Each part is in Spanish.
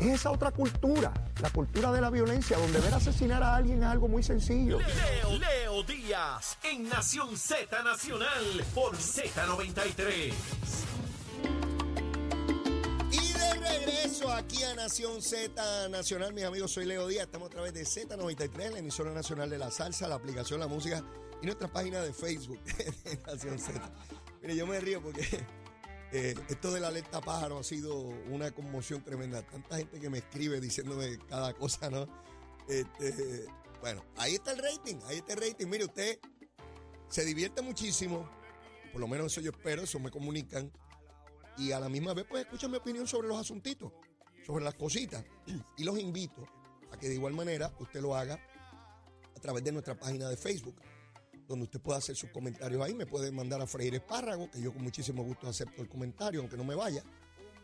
Es esa otra cultura, la cultura de la violencia, donde ver asesinar a alguien es algo muy sencillo. Leo, Leo Díaz en Nación Z Nacional por Z93. Y de regreso aquí a Nación Z Nacional, mis amigos, soy Leo Díaz. Estamos a través de Z93, la emisora nacional de la salsa, la aplicación La Música y nuestra página de Facebook de Nación Z. Mire, yo me río porque eh, esto de la alerta pájaro ha sido una conmoción tremenda. Tanta gente que me escribe diciéndome cada cosa, ¿no? Este, bueno, ahí está el rating, ahí está el rating. Mire, usted se divierte muchísimo, por lo menos eso yo espero, eso me comunican. Y a la misma vez, pues escuchan mi opinión sobre los asuntitos, sobre las cositas. Y los invito a que de igual manera usted lo haga a través de nuestra página de Facebook donde usted pueda hacer sus comentarios ahí. Me puede mandar a freír espárrago, que yo con muchísimo gusto acepto el comentario, aunque no me vaya.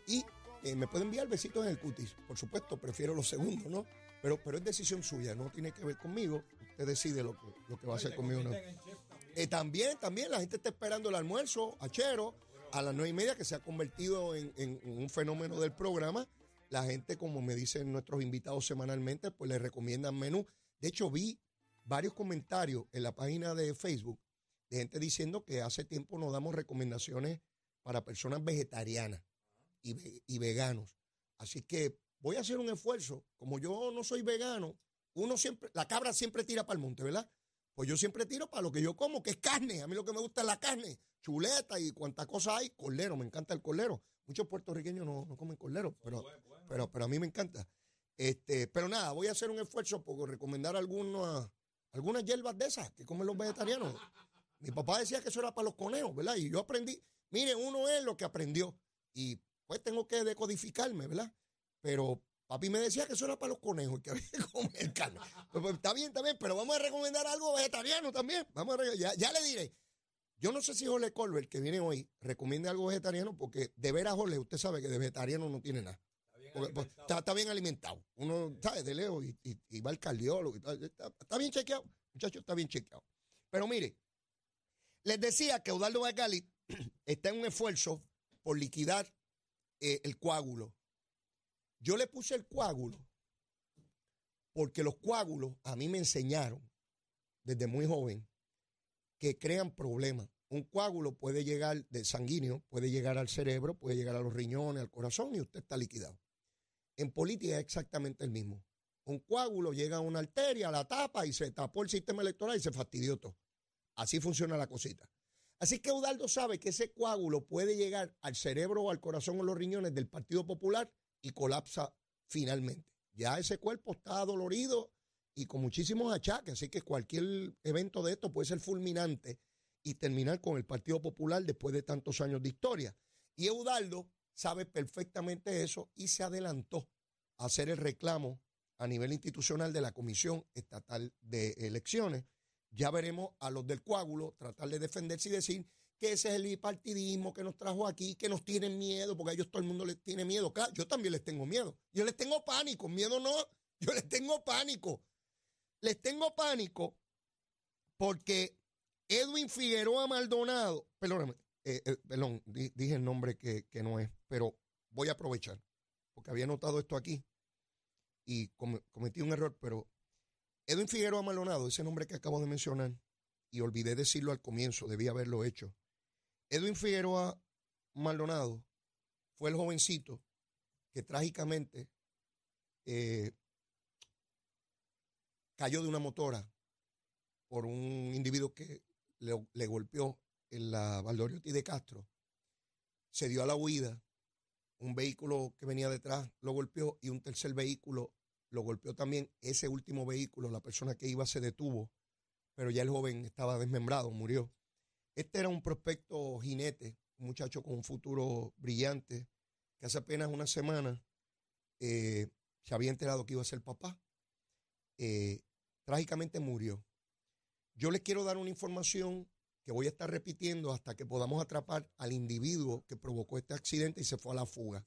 Y eh, me puede enviar besitos en el cutis. Por supuesto, prefiero los segundos, ¿no? Pero, pero es decisión suya, no tiene que ver conmigo. Usted decide lo que, lo que va a hacer conmigo. ¿no? Eh, también, también, la gente está esperando el almuerzo, achero, a las nueve y media, que se ha convertido en, en un fenómeno del programa. La gente, como me dicen nuestros invitados semanalmente, pues le recomiendan menú. De hecho, vi varios comentarios en la página de Facebook de gente diciendo que hace tiempo no damos recomendaciones para personas vegetarianas y, ve- y veganos. Así que voy a hacer un esfuerzo. Como yo no soy vegano, uno siempre, la cabra siempre tira para el monte, ¿verdad? Pues yo siempre tiro para lo que yo como, que es carne. A mí lo que me gusta es la carne, chuleta y cuántas cosas hay. Cordero, me encanta el cordero. Muchos puertorriqueños no, no comen cordero, pero, pero, pero a mí me encanta. Este, pero nada, voy a hacer un esfuerzo por recomendar algunas, algunas hierbas de esas que comen los vegetarianos. Mi papá decía que eso era para los conejos, ¿verdad? Y yo aprendí, mire, uno es lo que aprendió. Y pues tengo que decodificarme, ¿verdad? Pero papi me decía que eso era para los conejos, que había que comer carne. Pues, pues, está bien, está bien, pero vamos a recomendar algo vegetariano también. Vamos a ya, ya le diré. Yo no sé si Jorge Colbert, que viene hoy, recomiende algo vegetariano, porque de veras, Jorge, usted sabe que de vegetariano no tiene nada. Pues, está, bien alimentado. Uno, ¿sabe? De lejos y, y- va al cardiólogo. y. Está, bien chequeado. Muchachos, está bien chequeado. Pero mire, les decía que Eudaldo Bacali está en un esfuerzo por liquidar eh, el coágulo. Yo le puse el coágulo porque los coágulos a mí me enseñaron desde muy joven que crean problemas. Un coágulo puede llegar de sanguíneo, puede llegar al cerebro, puede llegar a los riñones, al corazón y usted está liquidado. En política es exactamente el mismo. Un coágulo llega a una arteria, la tapa y se tapó el sistema electoral y se fastidió todo. Así funciona la cosita. Así que Eudaldo sabe que ese coágulo puede llegar al cerebro o al corazón o los riñones del Partido Popular y colapsa finalmente. Ya ese cuerpo está dolorido y con muchísimos achaques, así que cualquier evento de esto puede ser fulminante y terminar con el Partido Popular después de tantos años de historia. Y Eudaldo sabe perfectamente eso y se adelantó a hacer el reclamo a nivel institucional de la Comisión Estatal de Elecciones. Ya veremos a los del coágulo tratar de defenderse y decir que ese es el bipartidismo que nos trajo aquí, que nos tienen miedo, porque a ellos todo el mundo les tiene miedo. Claro, yo también les tengo miedo. Yo les tengo pánico, miedo no, yo les tengo pánico. Les tengo pánico porque Edwin Figueroa Maldonado, perdóname, eh, eh, perdón, di- dije el nombre que, que no es, pero voy a aprovechar, porque había notado esto aquí y come- cometí un error, pero Edwin Figueroa Maldonado, ese nombre que acabo de mencionar, y olvidé decirlo al comienzo, debí haberlo hecho. Edwin Figueroa Maldonado fue el jovencito que trágicamente eh, cayó de una motora por un individuo que le golpeó en la Valdoriotti de Castro. Se dio a la huida. Un vehículo que venía detrás lo golpeó y un tercer vehículo lo golpeó también. Ese último vehículo, la persona que iba se detuvo, pero ya el joven estaba desmembrado, murió. Este era un prospecto jinete, un muchacho con un futuro brillante, que hace apenas una semana eh, se había enterado que iba a ser papá. Eh, trágicamente murió. Yo les quiero dar una información que voy a estar repitiendo hasta que podamos atrapar al individuo que provocó este accidente y se fue a la fuga.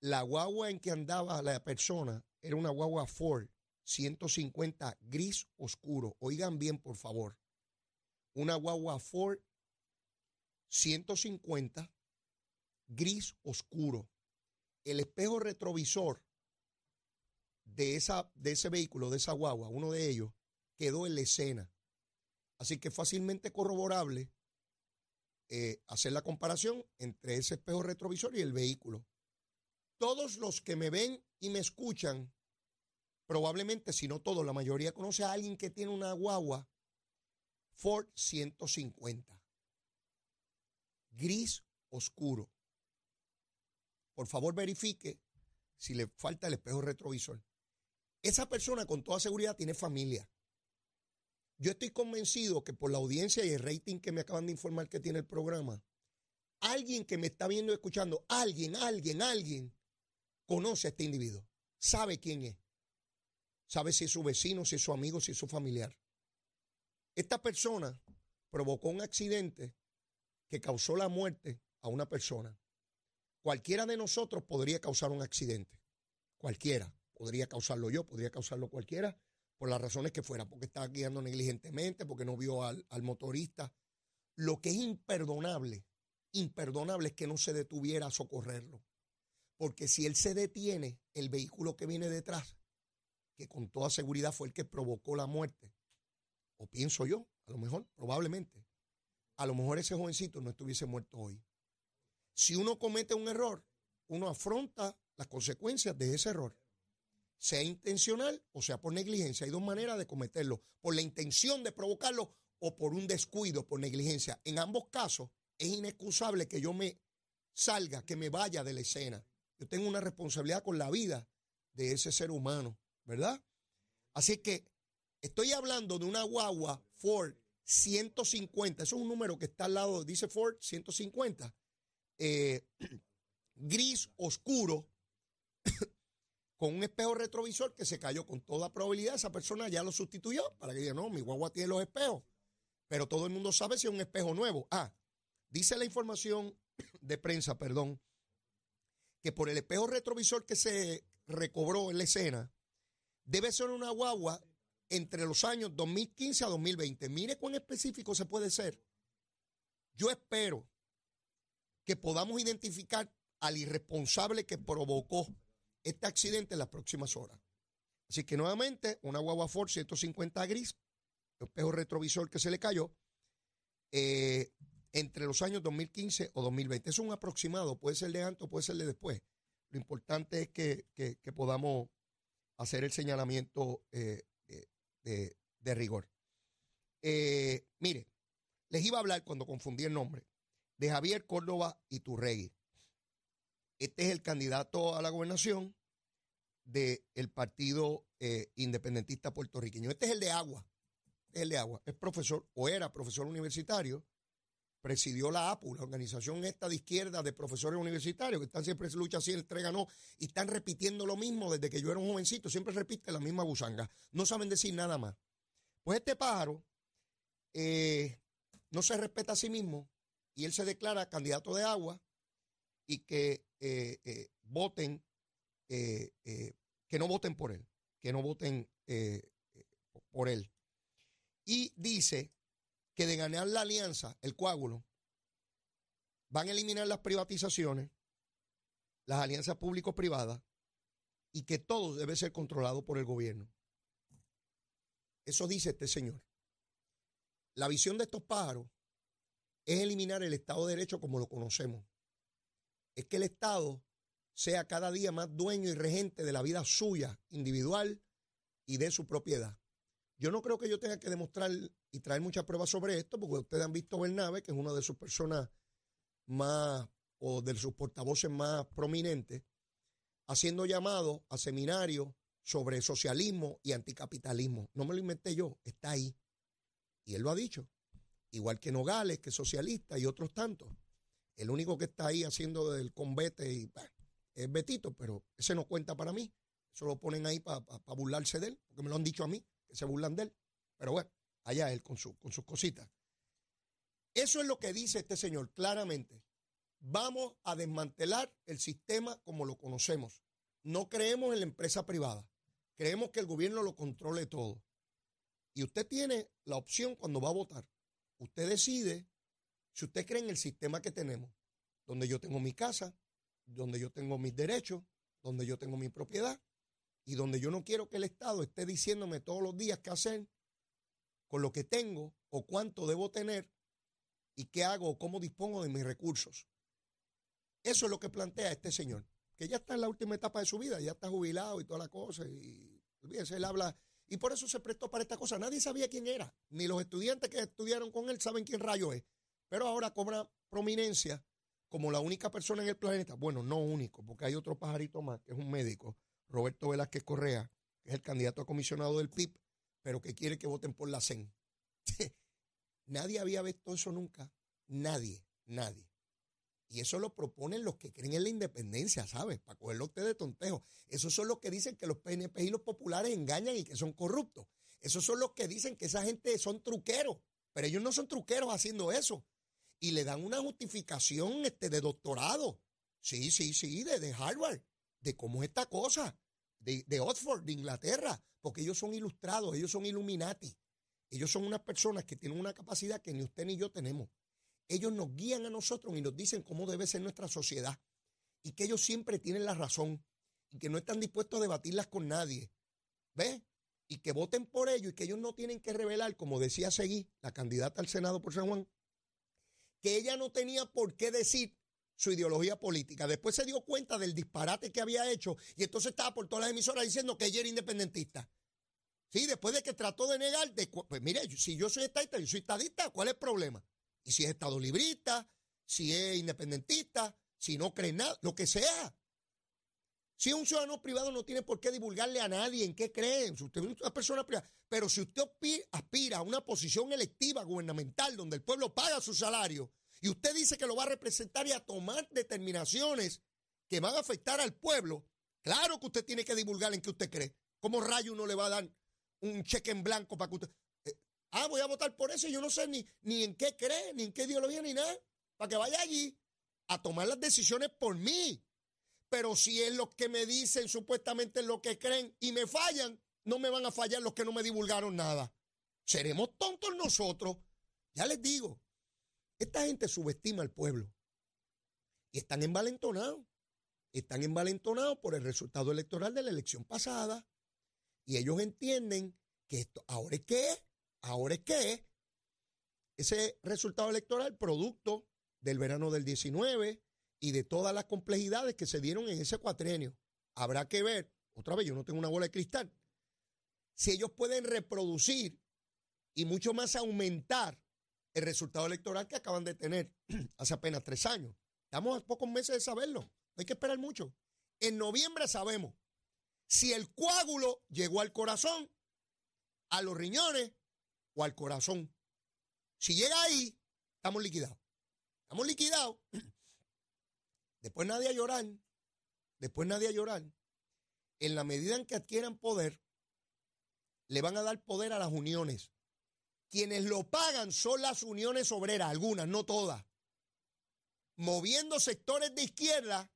La guagua en que andaba la persona era una guagua Ford 150 gris oscuro. Oigan bien, por favor. Una guagua Ford 150 gris oscuro. El espejo retrovisor de, esa, de ese vehículo, de esa guagua, uno de ellos, quedó en la escena. Así que fácilmente corroborable eh, hacer la comparación entre ese espejo retrovisor y el vehículo. Todos los que me ven y me escuchan, probablemente, si no todos, la mayoría conoce a alguien que tiene una guagua Ford 150. Gris oscuro. Por favor, verifique si le falta el espejo retrovisor. Esa persona con toda seguridad tiene familia. Yo estoy convencido que por la audiencia y el rating que me acaban de informar que tiene el programa, alguien que me está viendo y escuchando, alguien, alguien, alguien, conoce a este individuo, sabe quién es, sabe si es su vecino, si es su amigo, si es su familiar. Esta persona provocó un accidente que causó la muerte a una persona. Cualquiera de nosotros podría causar un accidente. Cualquiera. Podría causarlo yo, podría causarlo cualquiera, por las razones que fuera, porque estaba guiando negligentemente, porque no vio al, al motorista. Lo que es imperdonable, imperdonable es que no se detuviera a socorrerlo. Porque si él se detiene, el vehículo que viene detrás, que con toda seguridad fue el que provocó la muerte, o pienso yo, a lo mejor, probablemente, a lo mejor ese jovencito no estuviese muerto hoy. Si uno comete un error, uno afronta las consecuencias de ese error, sea intencional o sea por negligencia. Hay dos maneras de cometerlo, por la intención de provocarlo o por un descuido, por negligencia. En ambos casos es inexcusable que yo me salga, que me vaya de la escena. Yo tengo una responsabilidad con la vida de ese ser humano, ¿verdad? Así que estoy hablando de una guagua Ford 150, eso es un número que está al lado, dice Ford 150, eh, gris oscuro, con un espejo retrovisor que se cayó con toda probabilidad, esa persona ya lo sustituyó para que diga, no, mi guagua tiene los espejos, pero todo el mundo sabe si es un espejo nuevo. Ah, dice la información de prensa, perdón, que por el espejo retrovisor que se recobró en la escena, debe ser una guagua entre los años 2015 a 2020. Mire cuán específico se puede ser. Yo espero que podamos identificar al irresponsable que provocó este accidente en las próximas horas. Así que nuevamente, una guagua Ford 150 gris, espejo retrovisor que se le cayó, eh, entre los años 2015 o 2020. Es un aproximado, puede ser de antes o puede ser de después. Lo importante es que, podamos hacer el señalamiento eh, de, rigor. Eh, mire, les iba a hablar cuando confundí el nombre de Javier Córdoba Iturregui. Este es el candidato a la gobernación del Partido eh, Independentista Puertorriqueño. Este es el de agua. es el de agua. Es profesor o era profesor universitario. Presidió la APU, la organización esta de izquierda de profesores universitarios que están siempre lucha así, el y están repitiendo lo mismo desde que yo era un jovencito. Siempre repite la misma gusanga. No saben decir nada más. Pues este pájaro eh, no se respeta a sí mismo y él se declara candidato de agua y que eh, eh, voten, eh, que no voten por él, que no voten por él. Y dice que de ganar la alianza, el coágulo, van a eliminar las privatizaciones, las alianzas público-privadas y que todo debe ser controlado por el gobierno. Eso dice este señor. La visión de estos pájaros es eliminar el Estado de Derecho como lo conocemos. Es que el Estado sea cada día más dueño y regente de la vida suya, individual y de su propiedad. Yo no creo que yo tenga que demostrar y traer muchas pruebas sobre esto, porque ustedes han visto Bernabe, que es una de sus personas más, o de sus portavoces más prominentes, haciendo llamados a seminarios sobre socialismo y anticapitalismo. No me lo inventé yo, está ahí. Y él lo ha dicho igual que Nogales, que socialista, y otros tantos. El único que está ahí haciendo del convete y, es Betito, pero ese no cuenta para mí. Eso lo ponen ahí para burlarse de él, porque me lo han dicho a mí, que se burlan de él. Pero bueno, allá él con, su, con sus cositas. Eso es lo que dice este señor claramente. Vamos a desmantelar el sistema como lo conocemos. No creemos en la empresa privada. Creemos que el gobierno lo controle todo. Y usted tiene la opción cuando va a votar Usted decide si usted cree en el sistema que tenemos, donde yo tengo mi casa, donde yo tengo mis derechos, donde yo tengo mi propiedad, y donde yo no quiero que el Estado esté diciéndome todos los días qué hacer con lo que tengo o cuánto debo tener y qué hago o cómo dispongo de mis recursos. Eso es lo que plantea este señor, que ya está en la última etapa de su vida, ya está jubilado y toda la cosa, y olvídese, él habla, y por eso se prestó para esta cosa. Nadie sabía quién era, ni los estudiantes que estudiaron con él saben quién rayo es, pero ahora cobra prominencia como la única persona en el planeta, bueno, no único, porque hay otro pajarito más, que es un médico, Roberto Velázquez Correa, que es el candidato a comisionado del PIB, pero que quiere que voten por la CEN. nadie había visto eso nunca, nadie, nadie. Y eso lo proponen los que creen en la independencia, ¿sabes? Para cogerlo usted de tontejo. Esos son los que dicen que los PNP y los populares engañan y que son corruptos. Esos son los que dicen que esa gente son truqueros. Pero ellos no son truqueros haciendo eso y le dan una justificación este, de doctorado. Sí, sí, sí, de, de Harvard, de cómo es esta cosa, de, de Oxford, de Inglaterra, porque ellos son ilustrados, ellos son Illuminati. Ellos son unas personas que tienen una capacidad que ni usted ni yo tenemos. Ellos nos guían a nosotros y nos dicen cómo debe ser nuestra sociedad. Y que ellos siempre tienen la razón y que no están dispuestos a debatirlas con nadie. ¿Ves? Y que voten por ellos y que ellos no tienen que revelar, como decía Seguí, la candidata al Senado por San Juan, que ella no tenía por qué decir su ideología política. Después se dio cuenta del disparate que había hecho y entonces estaba por todas las emisoras diciendo que ella era independentista. Sí, después de que trató de negar, pues mire, si yo soy estadista, yo soy estadista, ¿cuál es el problema? Y si es estado librista, si es independentista, si no cree nada, lo que sea. Si un ciudadano privado no tiene por qué divulgarle a nadie en qué creen, si usted es una persona privada, pero si usted aspira a una posición electiva gubernamental donde el pueblo paga su salario y usted dice que lo va a representar y a tomar determinaciones que van a afectar al pueblo, claro que usted tiene que divulgar en qué usted cree. ¿Cómo rayo uno le va a dar un cheque en blanco para que usted... Eh, ah, voy a votar por eso y yo no sé ni, ni en qué cree, ni en qué ideología, ni nada, para que vaya allí a tomar las decisiones por mí pero si es lo que me dicen, supuestamente lo que creen, y me fallan, no me van a fallar los que no me divulgaron nada. Seremos tontos nosotros. Ya les digo, esta gente subestima al pueblo. Y están envalentonados. Están envalentonados por el resultado electoral de la elección pasada. Y ellos entienden que esto, ahora es que ahora es que ese resultado electoral, producto del verano del 19, y de todas las complejidades que se dieron en ese cuatrenio. Habrá que ver, otra vez, yo no tengo una bola de cristal, si ellos pueden reproducir y mucho más aumentar el resultado electoral que acaban de tener hace apenas tres años. Estamos a pocos meses de saberlo, no hay que esperar mucho. En noviembre sabemos si el coágulo llegó al corazón, a los riñones o al corazón. Si llega ahí, estamos liquidados. Estamos liquidados Después nadie a llorar. Después nadie a llorar. En la medida en que adquieran poder, le van a dar poder a las uniones. Quienes lo pagan son las uniones obreras, algunas, no todas. Moviendo sectores de izquierda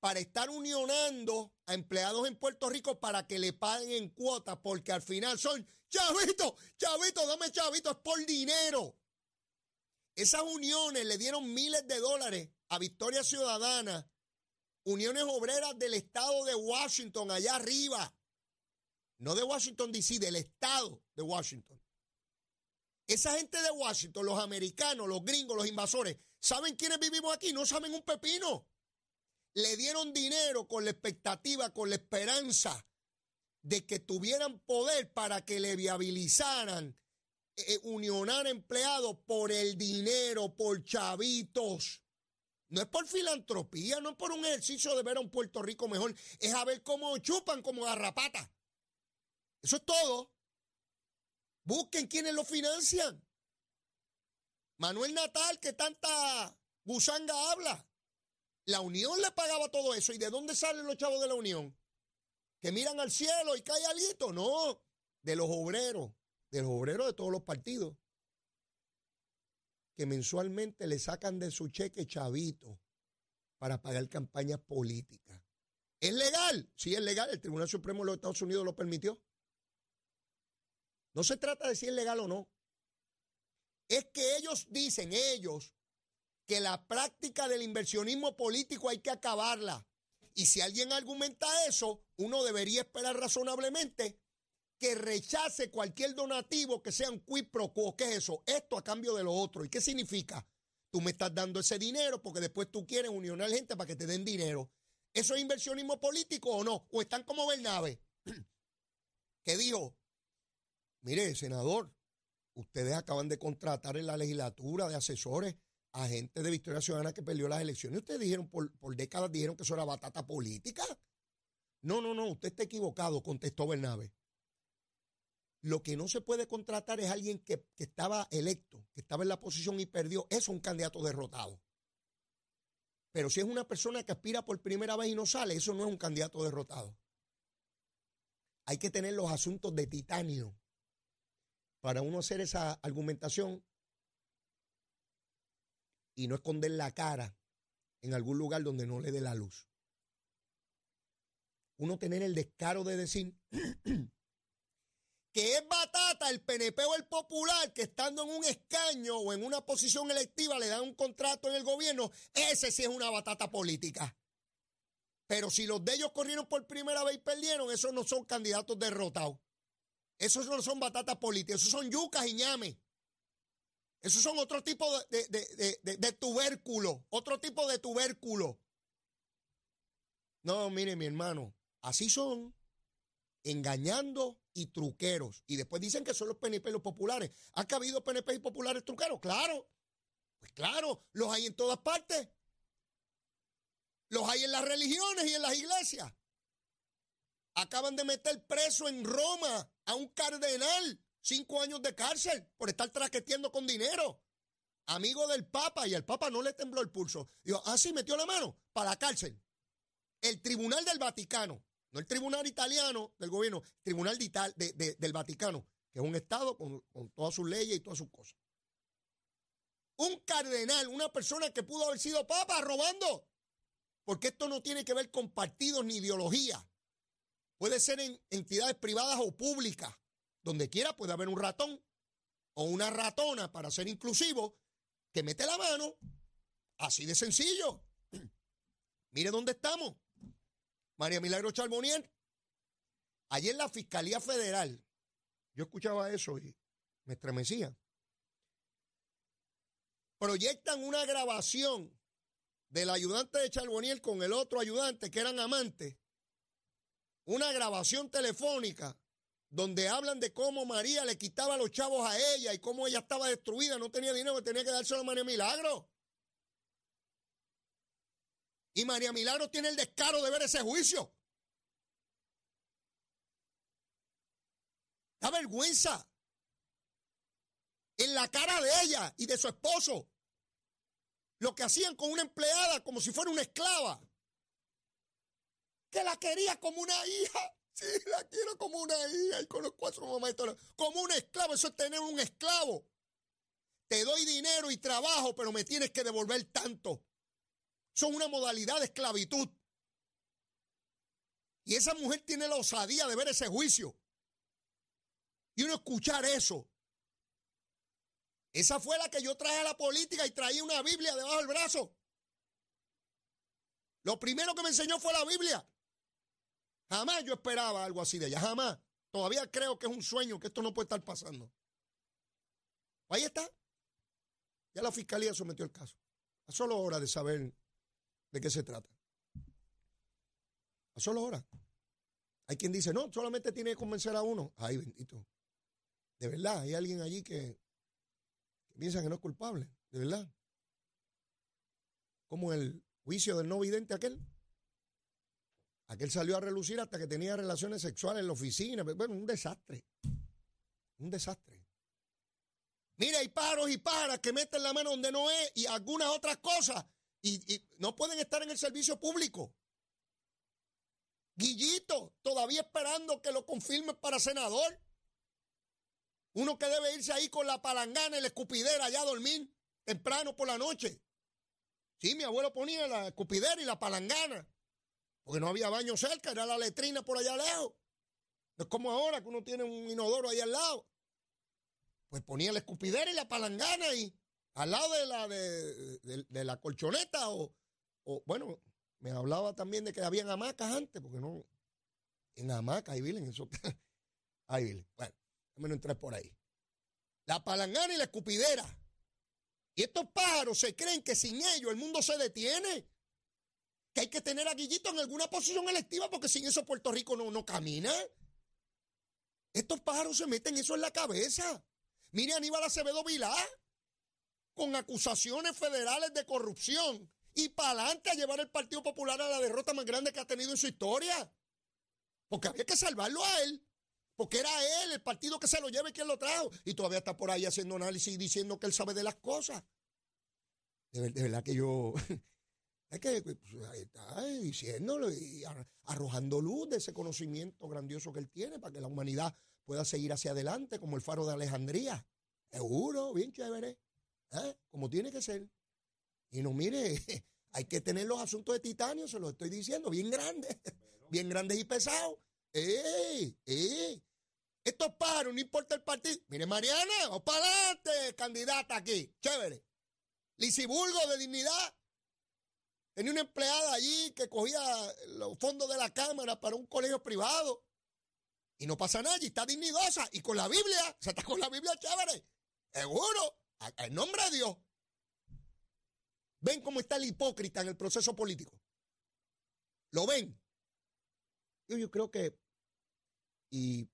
para estar unionando a empleados en Puerto Rico para que le paguen en cuotas, porque al final son, chavito, chavito, dame chavito, es por dinero. Esas uniones le dieron miles de dólares a Victoria Ciudadana, uniones obreras del estado de Washington, allá arriba, no de Washington, D.C., del estado de Washington. Esa gente de Washington, los americanos, los gringos, los invasores, ¿saben quiénes vivimos aquí? No saben un pepino. Le dieron dinero con la expectativa, con la esperanza de que tuvieran poder para que le viabilizaran eh, unionar empleados por el dinero, por chavitos. No es por filantropía, no es por un ejercicio de ver a un Puerto Rico mejor, es a ver cómo chupan como garrapata. Eso es todo. Busquen quienes lo financian. Manuel Natal, que tanta gusanga habla. La Unión le pagaba todo eso. ¿Y de dónde salen los chavos de la Unión? Que miran al cielo y cae alito. No, de los obreros, de los obreros de todos los partidos que mensualmente le sacan de su cheque chavito para pagar campañas políticas. ¿Es legal? Sí, es legal. El Tribunal Supremo de los Estados Unidos lo permitió. No se trata de si es legal o no. Es que ellos dicen, ellos, que la práctica del inversionismo político hay que acabarla. Y si alguien argumenta eso, uno debería esperar razonablemente que rechace cualquier donativo que sea un quid pro quo. ¿Qué es eso? Esto a cambio de lo otro. ¿Y qué significa? Tú me estás dando ese dinero porque después tú quieres unionar gente para que te den dinero. ¿Eso es inversionismo político o no? ¿O están como Bernabe? que dijo, mire, senador, ustedes acaban de contratar en la legislatura de asesores a gente de Victoria Ciudadana que perdió las elecciones. Ustedes dijeron, por, por décadas dijeron que eso era batata política. No, no, no, usted está equivocado, contestó Bernabe. Lo que no se puede contratar es alguien que, estaba electo, que estaba en la posición y perdió. Es un candidato derrotado. Pero si es una persona que aspira por primera vez y no sale, eso no es un candidato derrotado. Hay que tener los asuntos de titanio para uno hacer esa argumentación y no esconder la cara en algún lugar donde no le dé la luz. Uno tener el descaro de decir que es batata el PNP o el popular que estando en un escaño o en una posición electiva le dan un contrato en el gobierno, ese sí es una batata política. Pero si los de ellos corrieron por primera vez y perdieron, esos no son candidatos derrotados. Esos no son batatas políticas, esos son yucas y ñames. Esos son otro tipo de, de, de, tubérculo, otro tipo de tubérculo. No, mire mi hermano, así son, engañando y truqueros. Y después dicen que son los PNP los populares. ¿Ha habido PNP y populares truqueros? Claro. Pues claro, los hay en todas partes. Los hay en las religiones y en las iglesias. Acaban de meter preso en Roma a un cardenal, cinco años de cárcel por estar traqueteando con dinero. Amigo del Papa, y el Papa no le tembló el pulso. Dijo, ah, sí, metió la mano para la cárcel. El Tribunal del Vaticano no el tribunal italiano del gobierno, el tribunal de del Vaticano, que es un Estado con, con todas sus leyes y todas sus cosas. Un cardenal, una persona que pudo haber sido papa robando. Porque esto no tiene que ver con partidos ni ideología. Puede ser en entidades privadas o públicas. Donde quiera puede haber un ratón o una ratona, para ser inclusivo, que mete la mano. Así de sencillo. Mire dónde estamos. María Milagro Charbonier. Ayer la Fiscalía Federal, yo escuchaba eso y me estremecía. Proyectan una grabación del ayudante de Charbonier con el otro ayudante que eran amantes. Una grabación telefónica donde hablan de cómo María le quitaba los chavos a ella y cómo ella estaba destruida, no tenía dinero, tenía que dárselo a María Milagro. Y María Milagro tiene el descaro de ver ese juicio. Da vergüenza. En la cara de ella y de su esposo. Lo que hacían con una empleada como si fuera una esclava. Que la quería como una hija. Sí, la quiero como una hija. Y conozco a su mamá y todo. Como un esclavo. Eso es tener un esclavo. Te doy dinero y trabajo, pero me tienes que devolver tanto son una modalidad de esclavitud. Y esa mujer tiene la osadía de ver ese juicio. Y uno escuchar eso. Esa fue la que yo traje a la política y traía una Biblia debajo del brazo. Lo primero que me enseñó fue la Biblia. Jamás yo esperaba algo así de ella, jamás. Todavía creo que es un sueño, que esto no puede estar pasando. Ahí está. Ya la fiscalía sometió el caso. A solo hora de saber ¿De qué se trata? A solo hora. Hay quien dice, no, solamente tiene que convencer a uno. Ay, bendito. De verdad, hay alguien allí que, piensa que no es culpable. De verdad. Como el juicio del no vidente aquel. Aquel salió a relucir hasta que tenía relaciones sexuales en la oficina. Bueno, un desastre. Un desastre. Mira, hay pájaros y pájaras que meten la mano donde no es y algunas otras cosas y, no pueden estar en el servicio público. Guillito, todavía esperando que lo confirmen para senador. Uno que debe irse ahí con la palangana y la escupidera allá a dormir temprano por la noche. Sí, mi abuelo ponía la escupidera y la palangana. Porque no había baño cerca, era la letrina por allá lejos. No es como ahora que uno tiene un inodoro ahí al lado. Pues ponía la escupidera y la palangana y al lado de la, de, la colchoneta o, bueno, me hablaba también de que habían hamacas antes, porque no, en hamacas, ahí vienen, eso, ahí vienen. Bueno, no entrar por ahí. La palangana y la escupidera. Y estos pájaros se creen que sin ellos el mundo se detiene. Que hay que tener a Guillito en alguna posición electiva porque sin eso Puerto Rico no, no camina. Estos pájaros se meten eso en la cabeza. Mire Aníbal Acevedo Vilá con acusaciones federales de corrupción y para adelante a llevar el Partido Popular a la derrota más grande que ha tenido en su historia. Porque había que salvarlo a él. Porque era él, el partido que se lo lleve y quien lo trajo. Y todavía está por ahí haciendo análisis y diciendo que él sabe de las cosas. De, verdad que yo. Es que pues, está diciéndolo y arrojando luz de ese conocimiento grandioso que él tiene para que la humanidad pueda seguir hacia adelante como el faro de Alejandría. Seguro, bien chévere. ¿Eh? Como tiene que ser. Y no mire, hay que tener los asuntos de titanio, se lo estoy diciendo, bien grandes, bien grandes y pesados. ¡Eh! ¡Eh! Estos pájaros, no importa el partido. Mire, Mariana, vamos para adelante, candidata aquí. Chévere. Lisiburgo de dignidad. Tenía una empleada allí que cogía los fondos de la Cámara para un colegio privado. Y no pasa nada, y está dignidosa. Y con la Biblia, se está con la Biblia chévere. Seguro, en nombre de Dios. ¿Ven cómo está el hipócrita en el proceso político? ¿Lo ven? Yo, creo que, y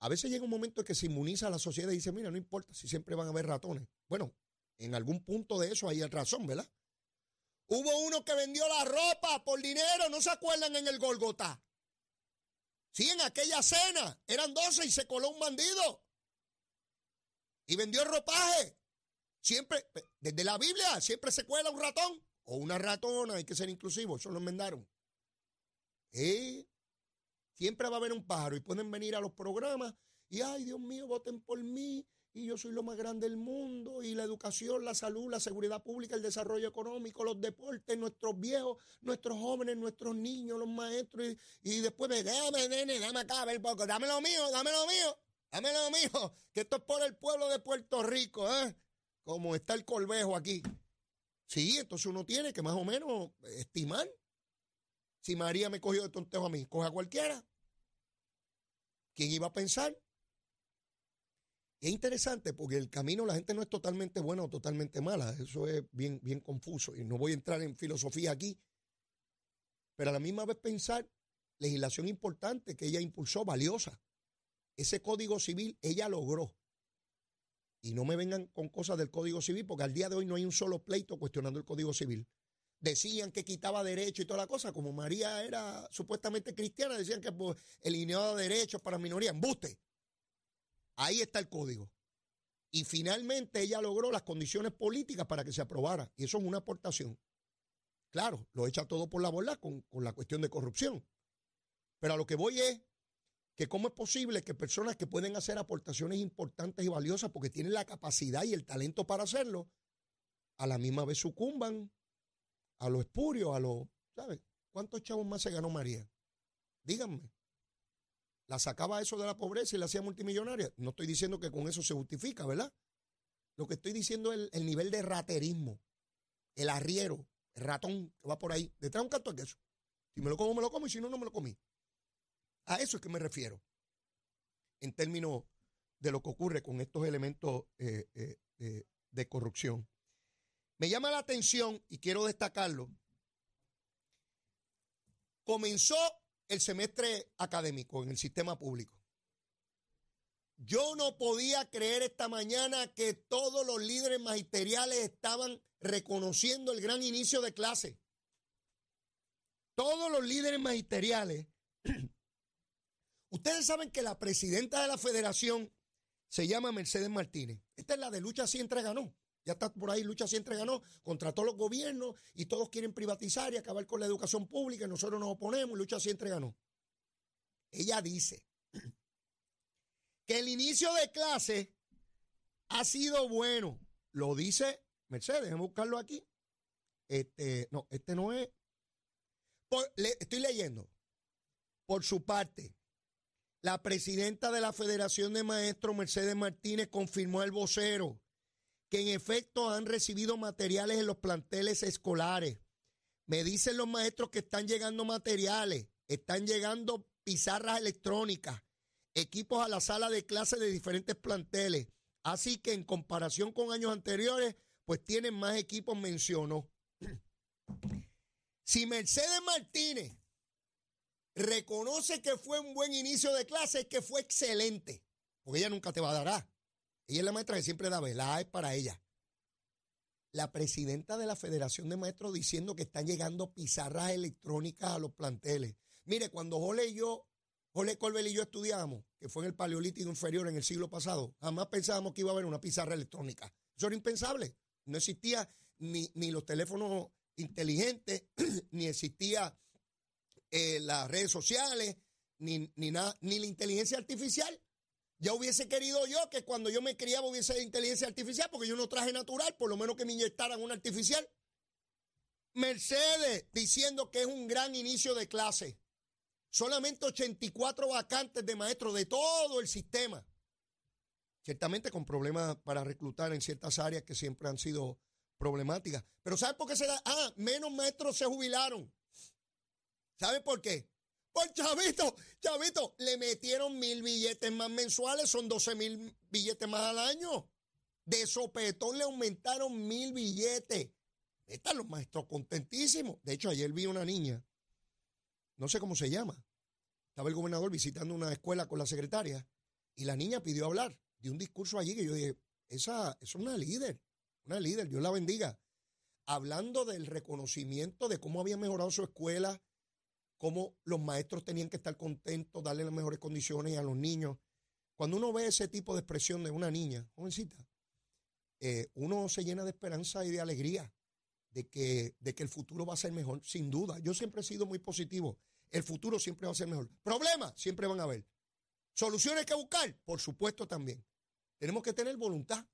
a veces llega un momento en que se inmuniza a la sociedad y dice, mira, no importa si siempre van a haber ratones. Bueno, en algún punto de eso hay razón, ¿verdad? Hubo uno que vendió la ropa por dinero, ¿no se acuerdan en el Golgotá? Sí, en aquella cena, eran 12 y se coló un bandido. Y vendió ropaje. Siempre, desde la Biblia, siempre se cuela un ratón o una ratona, hay que ser inclusivo, eso lo enmendaron. ¿Eh? Siempre va a haber un pájaro y pueden venir a los programas y, ay, Dios mío, voten por mí y yo soy lo más grande del mundo y la educación, la salud, la seguridad pública, el desarrollo económico, los deportes, nuestros viejos, nuestros jóvenes, nuestros niños, los maestros y, después me, dame, nene, dame acá, a ver poco, dame lo mío, dame lo mío, dame lo mío, que esto es por el pueblo de Puerto Rico, ¿eh? Como está el colvejo aquí. Sí, entonces uno tiene que más o menos estimar. Si María me cogió de tontejo a mí, coge a cualquiera. ¿Quién iba a pensar? es interesante porque el camino la gente no es totalmente buena o totalmente mala. Eso es bien, bien confuso. Y no voy a entrar en filosofía aquí. Pero a la misma vez pensar legislación importante que ella impulsó, valiosa. Ese código civil ella logró. Y no me vengan con cosas del Código Civil, porque al día de hoy no hay un solo pleito cuestionando el Código Civil. Decían que quitaba derecho y toda la cosa, como María era supuestamente cristiana, decían que pues, eliminaba derechos para minorías. ¡Embuste! Ahí está el código. Y finalmente ella logró las condiciones políticas para que se aprobara. Y eso es una aportación. Claro, lo echa todo por la bola con, con la cuestión de corrupción. Pero a lo que voy es que cómo es posible que personas que pueden hacer aportaciones importantes y valiosas porque tienen la capacidad y el talento para hacerlo, a la misma vez sucumban a lo espurio, a lo, ¿sabes? ¿Cuántos chavos más se ganó María? Díganme. ¿La sacaba eso de la pobreza y la hacía multimillonaria? No estoy diciendo que con eso se justifica, ¿verdad? Lo que estoy diciendo es el, el nivel de raterismo, el arriero, el ratón que va por ahí, detrás de un canto de queso. Si me lo como, me lo como y si no, no me lo comí. A eso es que me refiero en términos de lo que ocurre con estos elementos eh, eh, de corrupción. Me llama la atención y quiero destacarlo. Comenzó el semestre académico en el sistema público. Yo no podía creer esta mañana que todos los líderes magisteriales estaban reconociendo el gran inicio de clase. Todos los líderes magisteriales Ustedes saben que la presidenta de la federación se llama Mercedes Martínez. Esta es la de lucha siempre ganó. Ya está por ahí, lucha siempre ganó contra todos los gobiernos y todos quieren privatizar y acabar con la educación pública. Nosotros nos oponemos, lucha siempre ganó. Ella dice que el inicio de clase ha sido bueno. Lo dice Mercedes, déjame buscarlo aquí. Este, no, este no es. estoy leyendo. Por su parte, la presidenta de la Federación de Maestros, Mercedes Martínez, confirmó al vocero que en efecto han recibido materiales en los planteles escolares, Me dicen los maestros que están llegando materiales, están llegando pizarras electrónicas, equipos a la sala de clases de diferentes planteles. Así que en comparación con años anteriores, pues tienen más equipos, mencionó. Si Mercedes Martínez reconoce que fue un buen inicio de clase, que fue excelente, porque ella nunca te va a dar A. Ella es la maestra que siempre da B, la A es para ella. La presidenta de la Federación de Maestros diciendo que están llegando pizarras electrónicas a los planteles. Mire, cuando Jole y yo, Jole Colbel y yo estudiamos, que fue en el Paleolítico Inferior en el siglo pasado, jamás pensábamos que iba a haber una pizarra electrónica. Eso era impensable. No existía ni, ni los teléfonos inteligentes, ni existía eh, las redes sociales, ni, ni, nada, ni la inteligencia artificial. Ya hubiese querido yo que cuando yo me criaba hubiese inteligencia artificial, porque yo no traje natural, por lo menos que me inyectaran una artificial. Mercedes diciendo que es un gran inicio de clase. Solamente 84 vacantes de maestros de todo el sistema. Ciertamente con problemas para reclutar en ciertas áreas que siempre han sido problemáticas. Pero ¿sabe por qué se da? Ah, menos maestros se jubilaron. ¿Sabe por qué? Por chavito, chavito, le metieron mil billetes más mensuales, son 12 mil billetes más al año. De sopetón le aumentaron mil billetes. Están los maestros contentísimos. De hecho, ayer vi una niña, no sé cómo se llama. Estaba el gobernador visitando una escuela con la secretaria y la niña pidió hablar de un discurso allí que yo dije, esa es una líder, una líder, Dios la bendiga. Hablando del reconocimiento de cómo había mejorado su escuela, cómo los maestros tenían que estar contentos, darle las mejores condiciones a los niños. Cuando uno ve ese tipo de expresión de una niña, jovencita, eh, uno se llena de esperanza y de alegría de que, de que el futuro va a ser mejor, sin duda. Yo siempre he sido muy positivo. El futuro siempre va a ser mejor. Problemas siempre van a haber. Soluciones que buscar, por supuesto también. Tenemos que tener voluntad.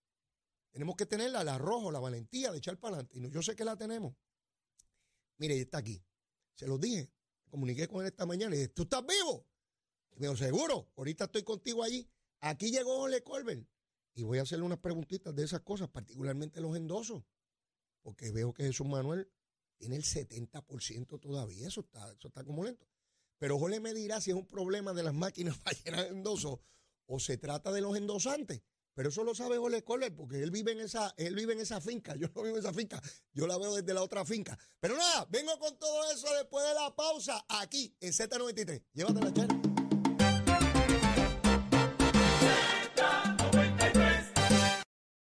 Tenemos que tener el arrojo, la valentía de echar para adelante. Y yo sé que la tenemos. Mire, está aquí. Se los dije. Comuniqué con él esta mañana y dije, ¿tú estás vivo? Y me dijo, seguro, ahorita estoy contigo allí. Aquí llegó Ole Colbert. Y voy a hacerle unas preguntitas de esas cosas, particularmente los endosos porque veo que Jesús Manuel tiene el 70% todavía, eso está, eso está como lento. Pero Jorge me dirá si es un problema de las máquinas para llenar endosos o se trata de los endosantes. Pero eso lo sabe Jorge Coller porque él vive en esa, él vive en esa finca. Yo no vivo en esa finca, yo la veo desde la otra finca. Pero nada, vengo con todo eso después de la pausa aquí en Z93. Llévatela, Cherry.